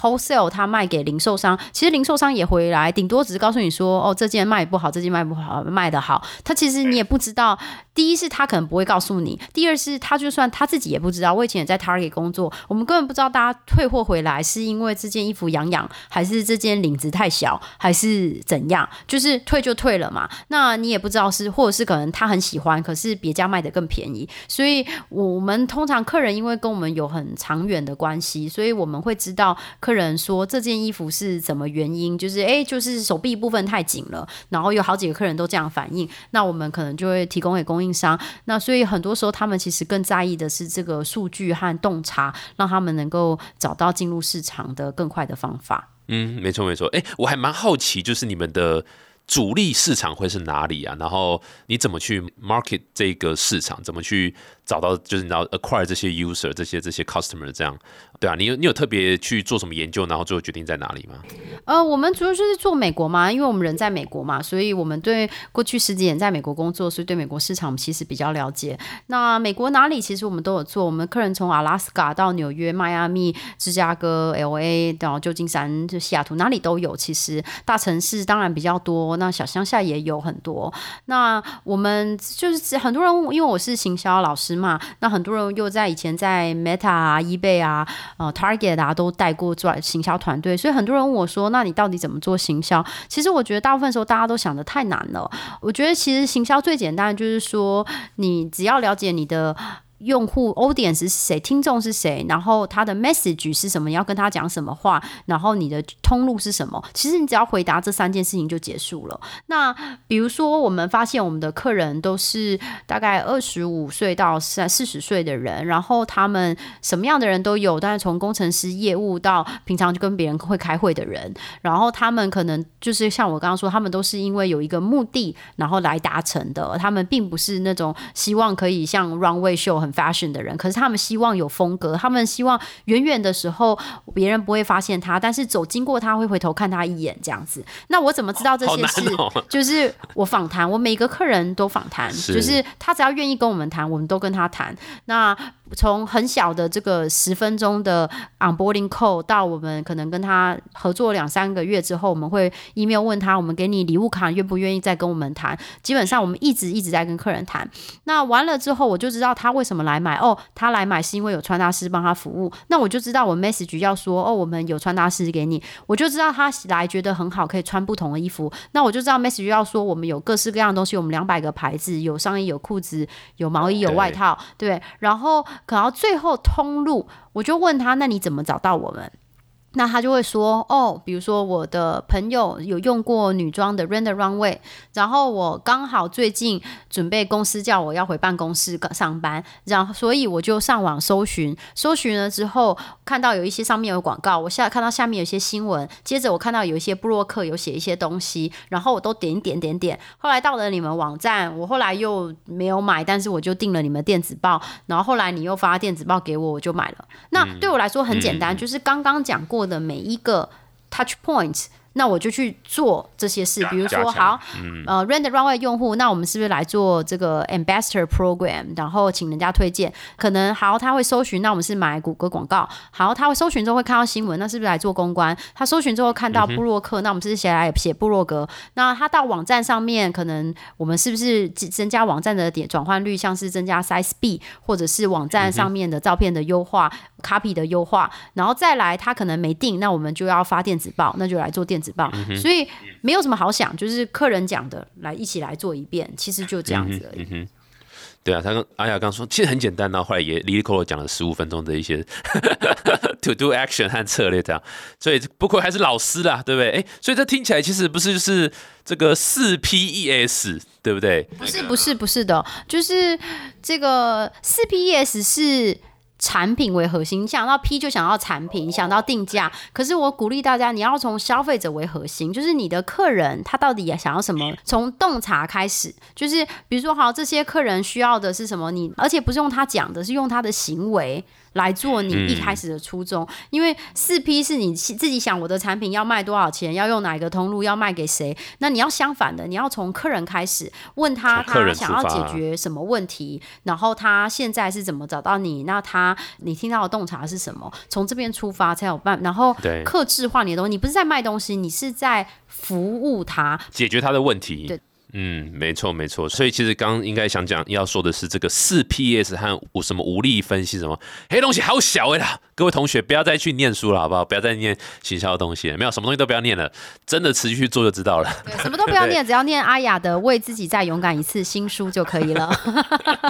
Wholesale 他卖给零售商，其实零售商也回来，顶多只是告诉你说，哦，这件卖不好，这件卖不好，卖的好。他其实你也不知道，第一是他可能不会告诉你，第二是他就算他自己也不知道。我以前也在 Target 工作，我们根本不知道大家退货回来是因为这件衣服痒痒，还是这件领子太小，还是怎样，就是退就退了嘛。那你也不知道是，或者是可能他很喜欢，可是别家卖的更便宜。所以我们通常客人因为跟我们有很长远的关系，所以我们会知道。客人说这件衣服是怎么原因？就是哎，就是手臂部分太紧了，然后有好几个客人都这样反映，那我们可能就会提供给供应商。那所以很多时候他们其实更在意的是这个数据和洞察，让他们能够找到进入市场的更快的方法。嗯，没错没错。哎，我还蛮好奇，就是你们的。主力市场会是哪里啊？然后你怎么去 market 这个市场？怎么去找到就是你知道 acquire 这些 user 这些这些 customer 这样？对啊，你有你有特别去做什么研究，然后最后决定在哪里吗？呃，我们主要就是做美国嘛，因为我们人在美国嘛，所以我们对过去十几年在美国工作，所以对美国市场其实比较了解。那美国哪里其实我们都有做，我们客人从阿拉斯加到纽约、迈阿密、芝加哥、L A 到旧金山、就西雅图哪里都有。其实大城市当然比较多。那小乡下也有很多。那我们就是很多人，因为我是行销老师嘛，那很多人又在以前在 Meta 啊、eBay 啊、呃 Target 大家都带过做行销团队，所以很多人问我说：“那你到底怎么做行销？”其实我觉得大部分时候大家都想的太难了。我觉得其实行销最简单就是说，你只要了解你的。用户 audience 是谁？听众是谁？然后他的 message 是什么？你要跟他讲什么话？然后你的通路是什么？其实你只要回答这三件事情就结束了。那比如说，我们发现我们的客人都是大概二十五岁到三四十岁的人，然后他们什么样的人都有，但是从工程师业务到平常就跟别人会开会的人，然后他们可能就是像我刚刚说，他们都是因为有一个目的，然后来达成的。他们并不是那种希望可以像 runway show 很。Fashion 的人，可是他们希望有风格，他们希望远远的时候别人不会发现他，但是走经过他会回头看他一眼这样子。那我怎么知道这些事？就是我访谈，我每个客人都访谈，就是他只要愿意跟我们谈，我们都跟他谈。那从很小的这个十分钟的 onboarding call 到我们可能跟他合作两三个月之后，我们会 email 问他，我们给你礼物卡，愿不愿意再跟我们谈？基本上我们一直一直在跟客人谈。那完了之后，我就知道他为什么来买哦，他来买是因为有穿搭师帮他服务。那我就知道我 message 要说哦，我们有穿搭师给你，我就知道他来觉得很好，可以穿不同的衣服。那我就知道 message 要说我们有各式各样的东西，我们两百个牌子，有上衣、有裤子、有毛衣、有外套，对。然后可到最后通路，我就问他，那你怎么找到我们？那他就会说，哦，比如说我的朋友有用过女装的 Render Runway，然后我刚好最近准备公司叫我要回办公室上班，然后所以我就上网搜寻，搜寻了之后看到有一些上面有广告，我下看到下面有一些新闻，接着我看到有一些布洛克有写一些东西，然后我都点点点点，后来到了你们网站，我后来又没有买，但是我就订了你们电子报，然后后来你又发电子报给我，我就买了。那对我来说很简单，就是刚刚讲过。的每一个 touch point。那我就去做这些事，比如说好，呃，Render Runway 用户，那我们是不是来做这个 Ambassador Program，然后请人家推荐？可能好，他会搜寻，那我们是买谷歌广告。好，他会搜寻之后会看到新闻，那是不是来做公关？他搜寻之后看到布洛克，那我们是写来写布洛格。那他到网站上面，可能我们是不是增加网站的点转换率，像是增加 Size B，或者是网站上面的照片的优化、Copy 的优化，然后再来他可能没定，那我们就要发电子报，那就来做电。子报，所以没有什么好想，就是客人讲的，来一起来做一遍，其实就这样子而已。对啊，他跟阿雅刚说，其实很简单然。后来也 l i c o 讲了十五分钟的一些 to do action 和策略，这样，所以不愧还是老师啦，对不对？哎，所以这听起来其实不是就是这个四 P E S，对不对？不是，不是，不是的，就是这个四 P E S 是。产品为核心，想到 P 就想到产品，想到定价。可是我鼓励大家，你要从消费者为核心，就是你的客人他到底也想要什么？从洞察开始，就是比如说，好，这些客人需要的是什么？你而且不是用他讲的，是用他的行为。来做你一开始的初衷，因为四 P 是你自己想我的产品要卖多少钱，要用哪一个通路，要卖给谁。那你要相反的，你要从客人开始问他，他想要解决什么问题，然后他现在是怎么找到你？那他你听到的洞察是什么？从这边出发才有办。然后克制化你的东西，你不是在卖东西，你是在服务他，解决他的问题。对。嗯，没错没错，所以其实刚应该想讲要说的是这个四 PS 和无什么无力分析什么，黑东西好小哎啦，各位同学不要再去念书了好不好？不要再念行销的东西了，没有什么东西都不要念了，真的持续去做就知道了。对，什么都不要念，只要念阿雅的为自己再勇敢一次新书就可以了。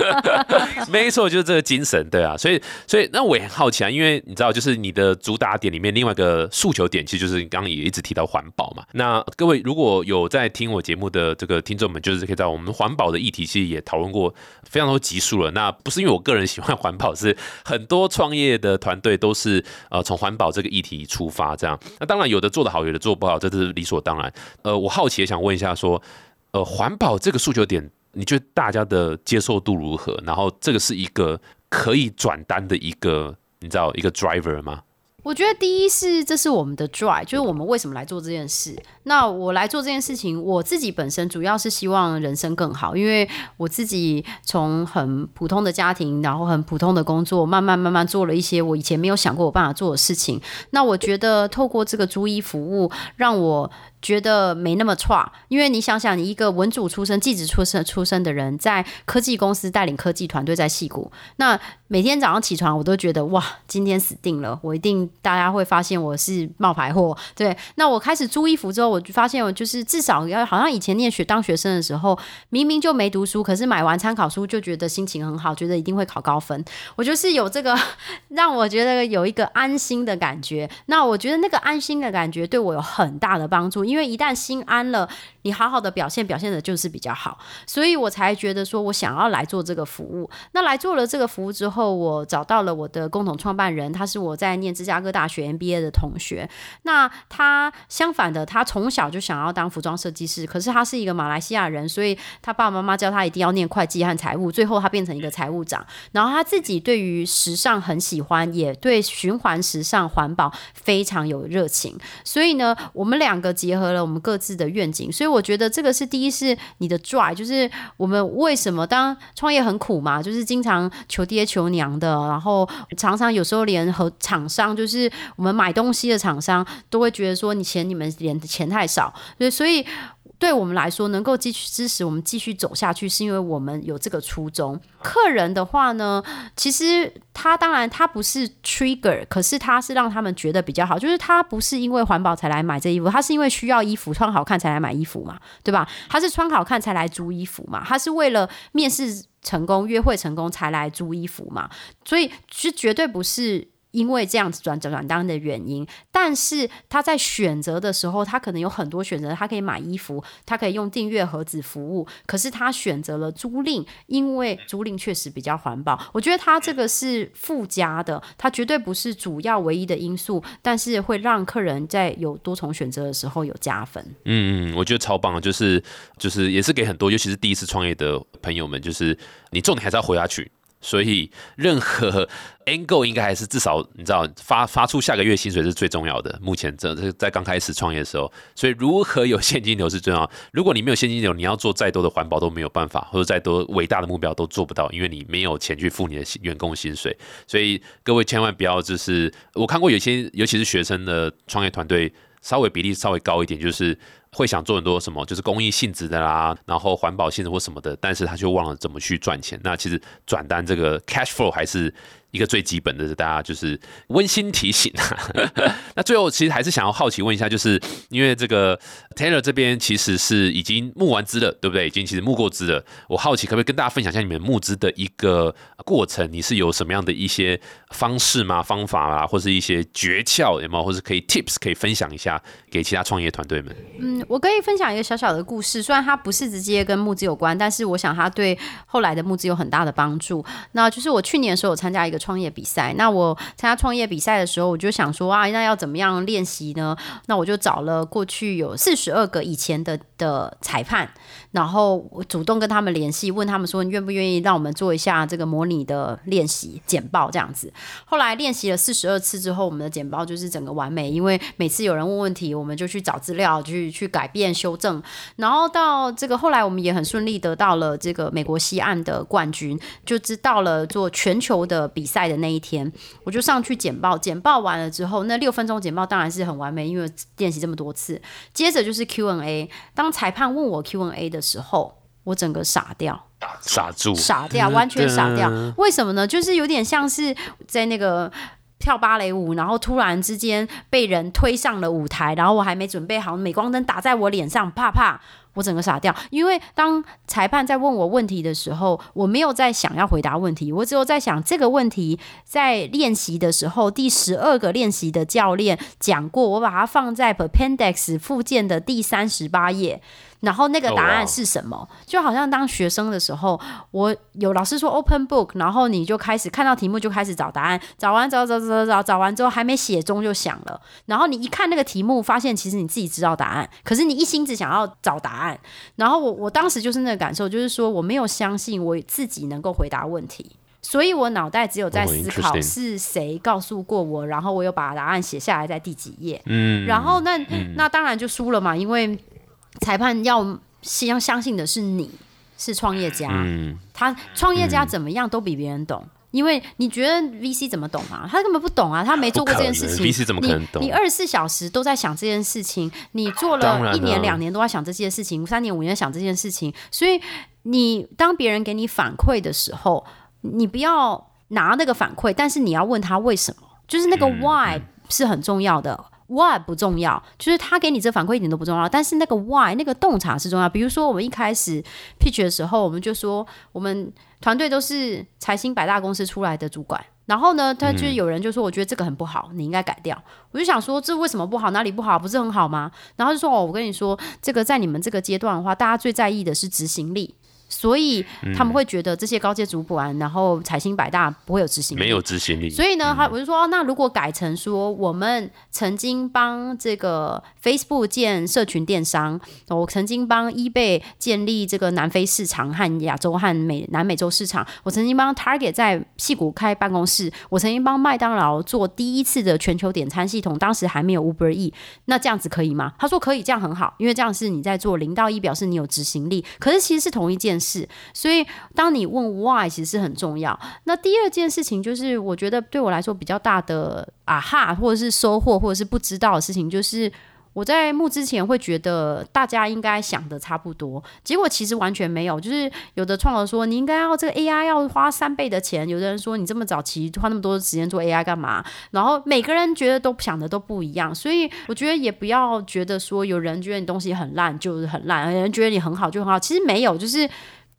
没错，就是这个精神，对啊，所以所以那我也很好奇啊，因为你知道，就是你的主打点里面另外一个诉求点，其实就是你刚刚也一直提到环保嘛。那各位如果有在听我节目的这个。听众们就是可以在我们环保的议题，其实也讨论过非常多集数了。那不是因为我个人喜欢环保，是很多创业的团队都是呃从环保这个议题出发。这样，那当然有的做的好，有的做不好，这是理所当然。呃，我好奇也想问一下，说呃环保这个诉求点，你觉得大家的接受度如何？然后这个是一个可以转单的一个你知道一个 driver 吗？我觉得第一是这是我们的 drive，就是我们为什么来做这件事。那我来做这件事情，我自己本身主要是希望人生更好，因为我自己从很普通的家庭，然后很普通的工作，慢慢慢慢做了一些我以前没有想过我办法做的事情。那我觉得透过这个租衣服务，让我。觉得没那么差，因为你想想，你一个文主出身、记者出身出身的人，在科技公司带领科技团队在戏谷，那每天早上起床，我都觉得哇，今天死定了，我一定大家会发现我是冒牌货。对，那我开始租衣服之后，我就发现我就是至少要好像以前念学当学生的时候，明明就没读书，可是买完参考书就觉得心情很好，觉得一定会考高分。我就是有这个 让我觉得有一个安心的感觉。那我觉得那个安心的感觉对我有很大的帮助。因为一旦心安了，你好好的表现，表现的就是比较好，所以我才觉得说我想要来做这个服务。那来做了这个服务之后，我找到了我的共同创办人，他是我在念芝加哥大学 MBA 的同学。那他相反的，他从小就想要当服装设计师，可是他是一个马来西亚人，所以他爸爸妈妈教他一定要念会计和财务，最后他变成一个财务长。然后他自己对于时尚很喜欢，也对循环时尚环保非常有热情。所以呢，我们两个结合。了我们各自的愿景，所以我觉得这个是第一是你的拽就是我们为什么当创业很苦嘛，就是经常求爹求娘的，然后常常有时候连和厂商，就是我们买东西的厂商都会觉得说你钱你们连钱太少，所以所以。对我们来说，能够继续支持我们继续走下去，是因为我们有这个初衷。客人的话呢，其实他当然他不是 trigger，可是他是让他们觉得比较好，就是他不是因为环保才来买这衣服，他是因为需要衣服穿好看才来买衣服嘛，对吧？他是穿好看才来租衣服嘛，他是为了面试成功、约会成功才来租衣服嘛，所以是绝对不是。因为这样子转转转单的原因，但是他在选择的时候，他可能有很多选择，他可以买衣服，他可以用订阅盒子服务，可是他选择了租赁，因为租赁确实比较环保。我觉得他这个是附加的，他绝对不是主要唯一的因素，但是会让客人在有多重选择的时候有加分。嗯嗯，我觉得超棒，就是就是也是给很多，尤其是第一次创业的朋友们，就是你重点还是要活下去。所以，任何 angle 应该还是至少你知道发发出下个月薪水是最重要的。目前这这在刚开始创业的时候，所以如何有现金流是重要。如果你没有现金流，你要做再多的环保都没有办法，或者再多伟大的目标都做不到，因为你没有钱去付你的员工薪水。所以各位千万不要就是我看过有些尤其是学生的创业团队，稍微比例稍微高一点，就是。会想做很多什么，就是公益性质的啦，然后环保性质或什么的，但是他却忘了怎么去赚钱。那其实转单这个 cash flow 还是。一个最基本的，是大家就是温馨提醒啊 那最后其实还是想要好奇问一下，就是因为这个 Taylor 这边其实是已经募完资了，对不对？已经其实募过资了。我好奇可不可以跟大家分享一下你们募资的一个过程？你是有什么样的一些方式吗？方法啊，或是一些诀窍有没有？或是可以 tips 可以分享一下给其他创业团队们？嗯，我可以分享一个小小的故事，虽然它不是直接跟募资有关，但是我想它对后来的募资有很大的帮助。那就是我去年的时候有参加一个。创业比赛，那我参加创业比赛的时候，我就想说啊，那要怎么样练习呢？那我就找了过去有四十二个以前的的裁判。然后我主动跟他们联系，问他们说你愿不愿意让我们做一下这个模拟的练习简报这样子。后来练习了四十二次之后，我们的简报就是整个完美，因为每次有人问问题，我们就去找资料去去改变修正。然后到这个后来，我们也很顺利得到了这个美国西岸的冠军，就知道了做全球的比赛的那一天，我就上去简报。简报完了之后，那六分钟简报当然是很完美，因为练习这么多次。接着就是 Q&A，当裁判问我 Q&A 的。时候，我整个傻掉，傻住，傻掉，完全傻掉。为什么呢？就是有点像是在那个跳芭蕾舞，然后突然之间被人推上了舞台，然后我还没准备好，镁光灯打在我脸上，啪啪。我整个傻掉，因为当裁判在问我问题的时候，我没有在想要回答问题，我只有在想这个问题在练习的时候，第十二个练习的教练讲过，我把它放在 Appendix 附件的第三十八页，然后那个答案是什么？就好像当学生的时候，我有老师说 Open Book，然后你就开始看到题目就开始找答案，找完找找找找找找完之后还没写中就想了，然后你一看那个题目，发现其实你自己知道答案，可是你一心只想要找答案。案，然后我我当时就是那个感受，就是说我没有相信我自己能够回答问题，所以我脑袋只有在思考是谁告诉过我，然后我又把答案写下来在第几页，嗯，然后那那当然就输了嘛，因为裁判要相相信的是你是创业家，他创业家怎么样都比别人懂。因为你觉得 VC 怎么懂啊？他根本不懂啊，他没做过这件事情。VC 怎么可能懂？你二十四小时都在想这件事情，你做了一年两年都在想这件事情，三年五年想这件事情，所以你当别人给你反馈的时候，你不要拿那个反馈，但是你要问他为什么，就是那个 why 是很重要的。Why 不重要，就是他给你这反馈一点都不重要，但是那个 Why 那个洞察是重要。比如说我们一开始 pitch 的时候，我们就说我们团队都是财新百大公司出来的主管，然后呢，他就有人就说我觉得这个很不好，你应该改掉。我就想说这为什么不好？哪里不好？不是很好吗？然后就说哦，我跟你说，这个在你们这个阶段的话，大家最在意的是执行力。所以他们会觉得这些高阶主管，然后财星百大不会有执行力，没有执行力。所以呢，他我就说，那如果改成说，我们曾经帮这个 Facebook 建社群电商，我曾经帮 eBay 建立这个南非市场和亚洲和美南美洲市场，我曾经帮 Target 在戏谷开办公室，我曾经帮麦当劳做第一次的全球点餐系统，当时还没有 Uber E，那这样子可以吗？他说可以，这样很好，因为这样是你在做零到一，表示你有执行力。可是其实是同一件是，所以当你问 Why，其实是很重要。那第二件事情就是，我觉得对我来说比较大的啊哈，或者是收获，或者是不知道的事情，就是。我在募之前会觉得大家应该想的差不多，结果其实完全没有。就是有的创作说你应该要这个 AI 要花三倍的钱，有的人说你这么早期花那么多时间做 AI 干嘛？然后每个人觉得都想的都不一样，所以我觉得也不要觉得说有人觉得你东西很烂就是很烂，有人觉得你很好就很好，其实没有，就是。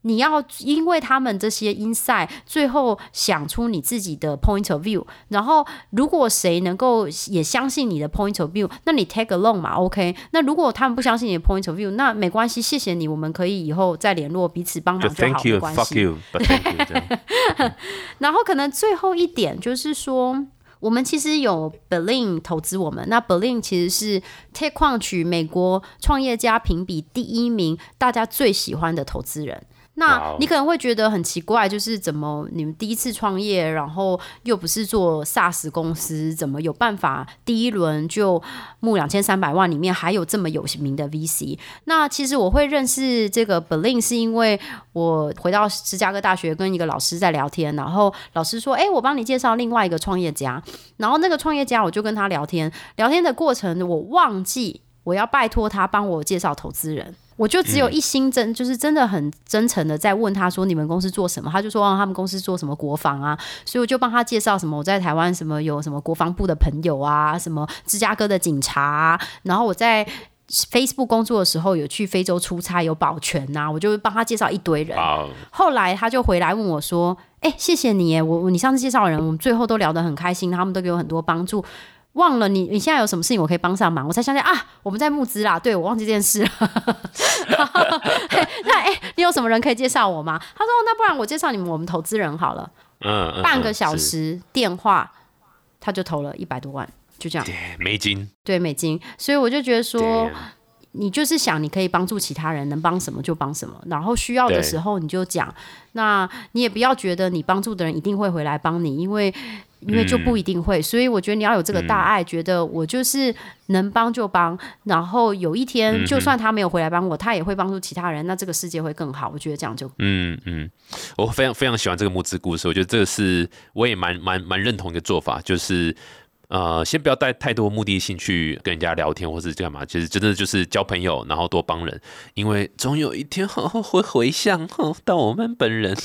你要因为他们这些 insight，最后想出你自己的 point of view。然后，如果谁能够也相信你的 point of view，那你 take along 嘛，OK。那如果他们不相信你的 point of view，那没关系，谢谢你，我们可以以后再联络，彼此帮忙就好，没关系。然后，可能最后一点就是说，我们其实有 Berlin 投资我们，那 Berlin 其实是 TechCrunch 美国创业家评比第一名，大家最喜欢的投资人。那你可能会觉得很奇怪，就是怎么你们第一次创业，然后又不是做 SaaS 公司，怎么有办法第一轮就募两千三百万？里面还有这么有名的 VC？那其实我会认识这个 Berlin，是因为我回到芝加哥大学跟一个老师在聊天，然后老师说：“哎，我帮你介绍另外一个创业家。”然后那个创业家我就跟他聊天，聊天的过程我忘记我要拜托他帮我介绍投资人。我就只有一心真，就是真的很真诚的在问他说：“你们公司做什么？”他就说：“哦，他们公司做什么国防啊？”所以我就帮他介绍什么我在台湾什么有什么国防部的朋友啊，什么芝加哥的警察。然后我在 Facebook 工作的时候有去非洲出差，有保全呐，我就帮他介绍一堆人。后来他就回来问我说：“哎，谢谢你，我你上次介绍的人，我们最后都聊得很开心，他们都给我很多帮助。”忘了你，你现在有什么事情我可以帮上忙？我才想起啊，我们在募资啦。对我忘记这件事了。那 哎，你有什么人可以介绍我吗？他说：“那不然我介绍你们我们投资人好了。”嗯，半个小时电话，他就投了一百多万，就这样。美金。对美金，所以我就觉得说，你就是想你可以帮助其他人，能帮什么就帮什么，然后需要的时候你就讲。那你也不要觉得你帮助的人一定会回来帮你，因为。因为就不一定会，所以我觉得你要有这个大爱，觉得我就是能帮就帮，然后有一天就算他没有回来帮我，他也会帮助其他人，那这个世界会更好。我觉得这样就嗯嗯，我非常非常喜欢这个募资故事，我觉得这个是我也蛮蛮蛮认同一个做法，就是。呃，先不要带太多目的性去跟人家聊天，或是干嘛，其实真的就是交朋友，然后多帮人，因为总有一天会回向到我们本人。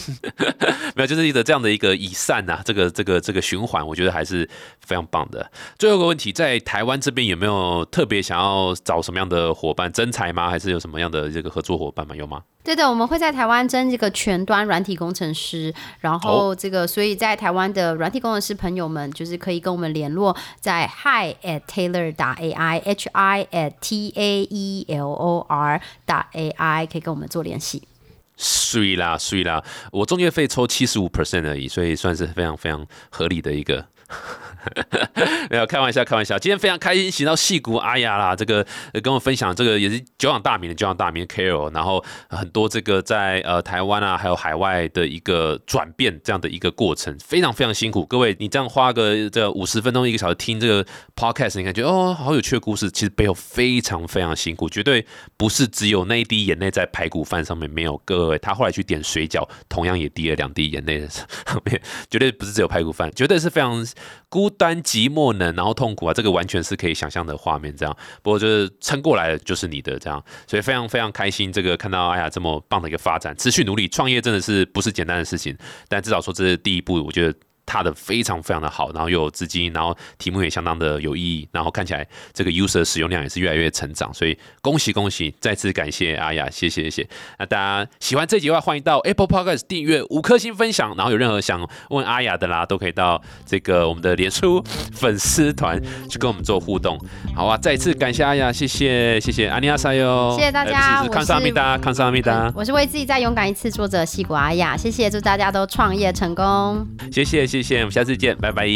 没有，就是一个这样的一个以善呐，这个这个这个循环，我觉得还是非常棒的。最后一个问题，在台湾这边有没有特别想要找什么样的伙伴增财吗？还是有什么样的这个合作伙伴吗？有吗？对的，我们会在台湾争这个全端软体工程师，然后这个，所以在台湾的软体工程师朋友们，就是可以跟我们联络，在 hi at taylor 打 ai h i at t a e l o r 打 ai 可以跟我们做联系。税啦税啦，我中介费抽七十五 percent 而已，所以算是非常非常合理的一个。没有开玩笑，开玩笑。今天非常开心，请到戏骨阿雅啦，这个跟我分享这个也是久仰大名的久仰大名 Carol，然后很多这个在呃台湾啊还有海外的一个转变这样的一个过程，非常非常辛苦。各位，你这样花个这五十分钟一个小时听这个 podcast，你感觉哦好有趣的故事，其实背后非常非常辛苦，绝对不是只有那一滴眼泪在排骨饭上面没有。各位，他后来去点水饺，同样也滴了两滴眼泪上面，绝对不是只有排骨饭，绝对是非常。孤单寂寞冷，然后痛苦啊，这个完全是可以想象的画面。这样，不过就是撑过来了，就是你的这样，所以非常非常开心。这个看到哎呀这么棒的一个发展，持续努力创业真的是不是简单的事情，但至少说这是第一步，我觉得踏的非常非常的好，然后又有资金，然后题目也相当的有意义，然后看起来这个 user 使用量也是越来越成长，所以恭喜恭喜，再次感谢阿雅，谢谢谢谢。那大家喜欢这集的话，欢迎到 Apple Podcast 订阅五颗星分享，然后有任何想问阿雅的啦，都可以到这个我们的脸书粉丝团去跟我们做互动。好啊，再次感谢阿雅，谢谢谢谢阿尼阿塞哟，谢谢大家，康萨米达康萨米达，我是为自己再勇敢一次作者西谷阿雅，谢谢，祝大家都创业成功，谢谢谢谢谢我们下次见拜拜。